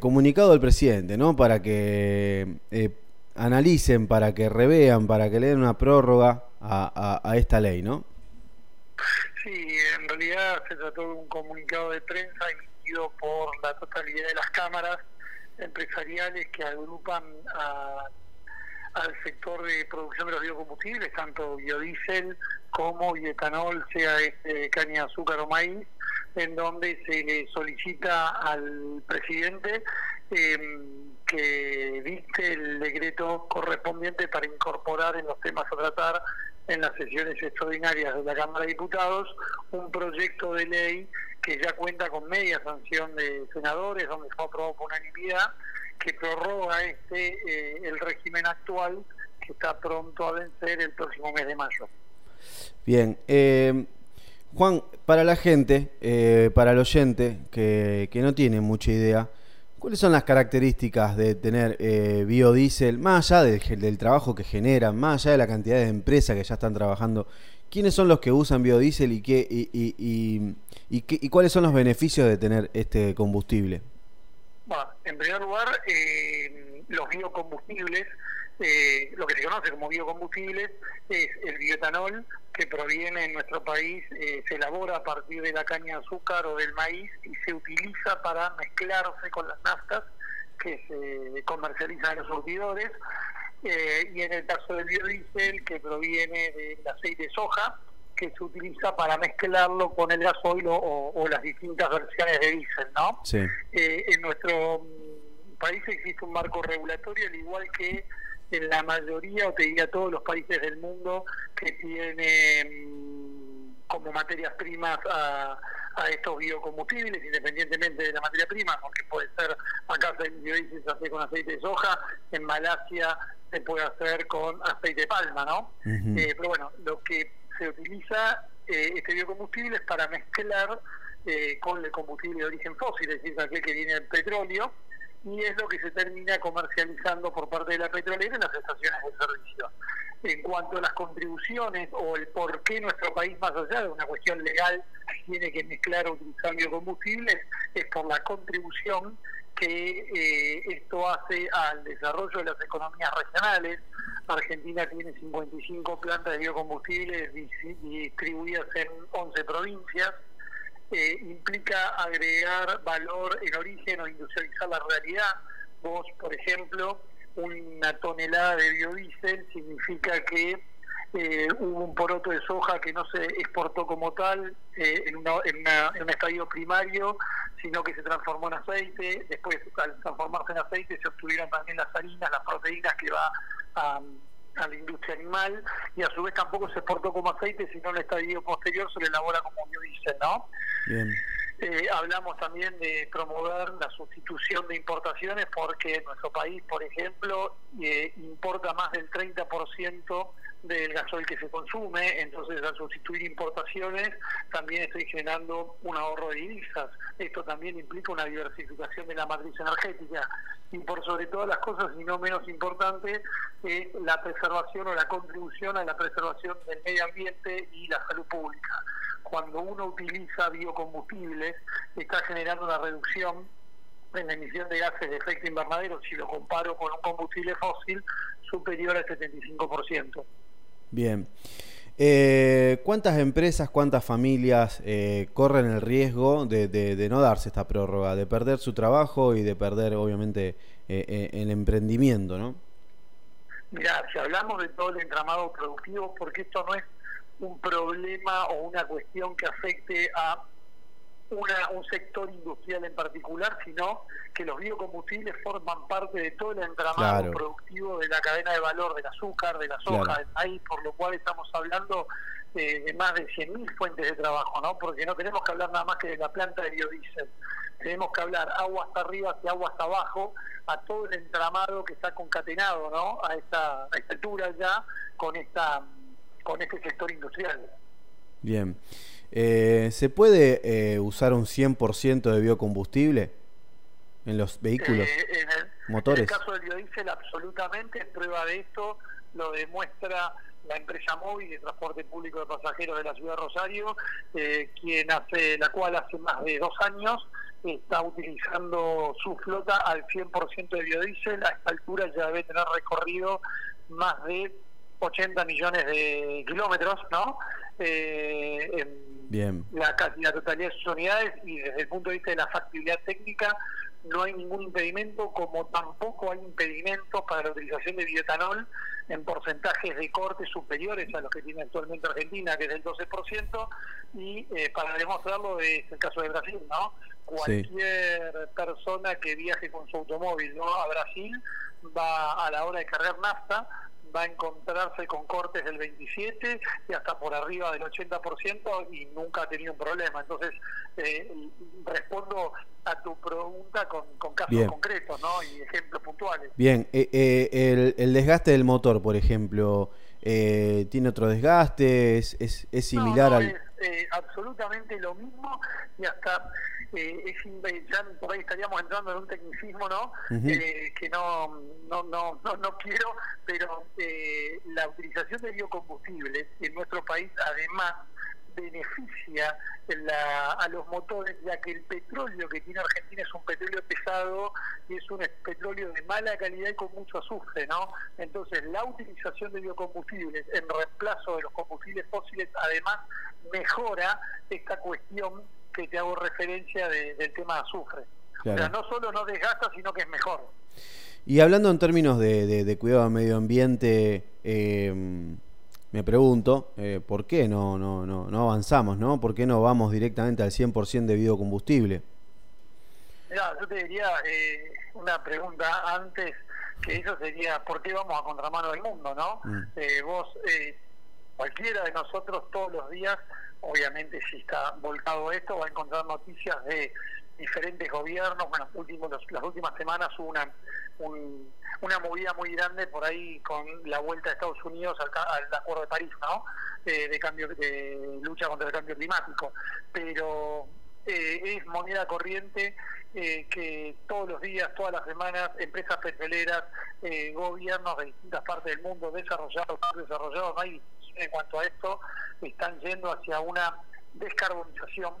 comunicado del presidente, ¿no? Para que eh, analicen, para que revean, para que le den una prórroga a, esta ley, ¿no? Sí, en realidad se trató de un comunicado de prensa emitido por la totalidad de las cámaras empresariales que agrupan al sector de producción de los biocombustibles, tanto biodiesel como bioetanol, sea este caña de azúcar o maíz, en donde se le solicita al presidente em, que dicte el decreto correspondiente para incorporar en los temas a tratar en las sesiones extraordinarias de la Cámara de Diputados un proyecto de ley que ya cuenta con media sanción de senadores, donde fue aprobado por unanimidad, que prorroga este eh, el régimen actual que está pronto a vencer el próximo mes de mayo. Bien, eh, Juan, para la gente, eh, para el oyente que, que, no tiene mucha idea, ¿cuáles son las características de tener eh, biodiesel, más allá del, trabajo que generan, más allá de la cantidad de empresas que ya están trabajando? ¿Quiénes son los que usan biodiesel y, qué, y, y, y, cuáles son los beneficios de tener este combustible? En primer lugar, eh, los biocombustibles eh, lo que se conoce como biocombustibles es el bioetanol que proviene en nuestro país, eh, se elabora a partir de la caña de azúcar o del maíz y se utiliza para mezclarse con las naftas que se comercializan en los surtidores. Eh, y en el caso del biodiesel que proviene del aceite de soja, que se utiliza para mezclarlo con el gasoil o, o las distintas versiones de diésel, ¿no? en nuestro país existe un marco regulatorio, al igual que en la mayoría, o te diría todos los países del mundo que tienen como materias primas a, estos biocombustibles, independientemente de la materia prima, porque puede ser, acá se se hace con aceite de soja, en Malasia se puede hacer con aceite de palma, ¿no? Eh, pero bueno, lo que se utiliza eh, este biocombustible es para mezclar eh, con el combustible de origen fósil, es decir, aquel que viene del petróleo, y es lo que se termina comercializando por parte de la petrolera en las estaciones de servicio. En cuanto a las contribuciones o el por qué nuestro país, más allá de una cuestión legal, tiene que mezclar o utilizar biocombustibles, es por la contribución que eh, esto hace al desarrollo de las economías regionales. Argentina tiene 55 plantas de biocombustibles distribuidas en 11 provincias implica agregar valor en origen o industrializar la realidad. Vos, por ejemplo, una tonelada de biodiesel significa que eh, hubo un poroto de soja que no se exportó como tal eh, en, en, un estadio primario, sino que se transformó en aceite. Después, al transformarse en aceite, se obtuvieron también las harinas, las proteínas que va a a la industria animal y a su vez tampoco se exportó como aceite, sino en el estadio posterior se le elabora como biodiesel, ¿no? Eh, hablamos también de promover la sustitución de importaciones porque nuestro país, por ejemplo, eh, importa más del 30% del gasoil que se consume, entonces al sustituir importaciones también estoy generando un ahorro de divisas. Esto también implica una diversificación de la matriz energética y por sobre todas las cosas, y no menos importante, es la preservación o la contribución a la preservación del medio ambiente y la salud pública. Cuando uno utiliza biocombustibles, está generando una reducción en la emisión de gases de efecto invernadero, si lo comparo con un combustible fósil, superior al 75%. Bien. Eh, ¿Cuántas empresas, cuántas familias eh, corren el riesgo de, no darse esta prórroga, de perder su trabajo y de perder, obviamente, eh, el emprendimiento, no? Mira, si hablamos de todo el entramado productivo, porque esto no es un problema o una cuestión que afecte a un sector industrial en particular, sino que los biocombustibles forman parte de todo el entramado productivo de la cadena de valor del azúcar, de la soja, del maíz, por lo cual estamos hablando de, más de 100.000 fuentes de trabajo, ¿no? Porque no tenemos que hablar nada más que de la planta de biodiesel. Tenemos que hablar agua hasta arriba y agua hasta abajo, a todo el entramado que está concatenado, ¿no? A esta, a esta altura ya con esta con este sector industrial. Bien. Eh, ¿Se puede eh, usar un 100% de biocombustible en los vehículos? Eh, en, el, motores? en el caso del biodiesel, absolutamente. Prueba de esto lo demuestra la empresa móvil de transporte público de pasajeros de la ciudad de Rosario, eh, quien hace, la cual hace más de dos años está utilizando su flota al 100% de biodiesel. A esta altura ya debe tener recorrido más de 80 millones de kilómetros, ¿no? Eh, en Bien. La, la totalidad de sus unidades y desde el punto de vista de la factibilidad técnica no hay ningún impedimento, como tampoco hay impedimentos para la utilización de bioetanol en porcentajes de corte superiores a los que tiene actualmente Argentina, que es del 12%, y eh, para demostrarlo es el caso de Brasil, ¿no? Cualquier persona que viaje con su automóvil ¿no? a Brasil va a la hora de cargar nafta va a encontrarse con cortes del 27 y hasta por arriba del 80% y nunca ha tenido un problema. Entonces, eh, respondo a tu pregunta con, casos concretos ¿no? y ejemplos puntuales. Bien, eh, eh, el, desgaste del motor, por ejemplo, ¿tiene otro desgaste? ¿Es, es, similar al...? Es, absolutamente lo mismo y hasta es, ya por ahí estaríamos entrando en un tecnicismo no eh, que no no, no no no quiero pero eh, la utilización de biocombustibles en nuestro país además beneficia a los motores, ya que el petróleo que tiene Argentina es un petróleo pesado y es un petróleo de mala calidad y con mucho azufre, ¿no? Entonces, la utilización de biocombustibles en reemplazo de los combustibles fósiles, además, mejora esta cuestión que te hago referencia del tema de azufre. O sea, no solo no desgasta, sino que es mejor. Y hablando en términos de, cuidado del medio ambiente, eh, me pregunto, eh, ¿por qué no, no, no, no avanzamos? ¿no? ¿Por qué no vamos directamente al 100% de biocombustible? Mira, yo te diría eh, una pregunta antes, que eso sería, ¿por qué vamos a contramano del mundo? ¿no? Mm. vos, cualquiera de nosotros todos los días obviamente si está volcado esto, va a encontrar noticias de diferentes gobiernos. Bueno, últimos, las últimas semanas hubo una, una movida muy grande por ahí con la vuelta de Estados Unidos al, Acuerdo de París, ¿no? Eh, de cambio de lucha contra el cambio climático. Pero eh, es moneda corriente eh, que todos los días, todas las semanas, empresas petroleras, gobiernos de distintas partes del mundo, desarrollados, desarrollados, no hay en cuanto a esto, están yendo hacia una descarbonización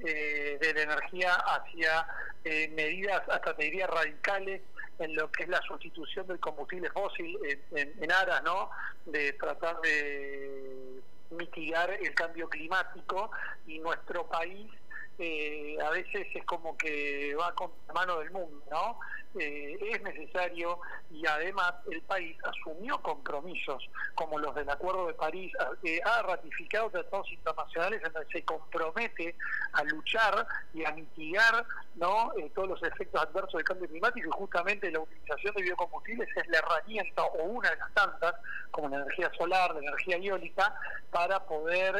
eh, de la energía, hacia eh, medidas, hasta te diría radicales, en lo que es la sustitución del combustible fósil en, aras, ¿no? De tratar de mitigar el cambio climático y nuestro país eh, a veces es como que va con la mano del mundo, ¿no? Eh, es necesario y además el país asumió compromisos como los del Acuerdo de París, eh, ha ratificado tratados internacionales en donde se compromete a luchar y a mitigar ¿no? Eh, todos los efectos adversos del cambio climático y justamente la utilización de biocombustibles es la herramienta o una de las tantas, como la energía solar, la energía eólica, para poder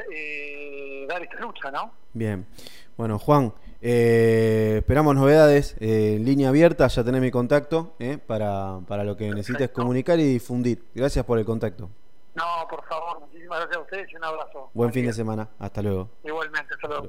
dar esta lucha, ¿no? Bien. Bueno, Juan, eh, esperamos novedades eh, línea abierta, ya tenés mi contacto eh, para, para lo que necesites comunicar y difundir. Gracias por el contacto. No, por favor, muchísimas gracias a ustedes y un abrazo. Buen fin de semana, hasta luego. Igualmente, hasta luego.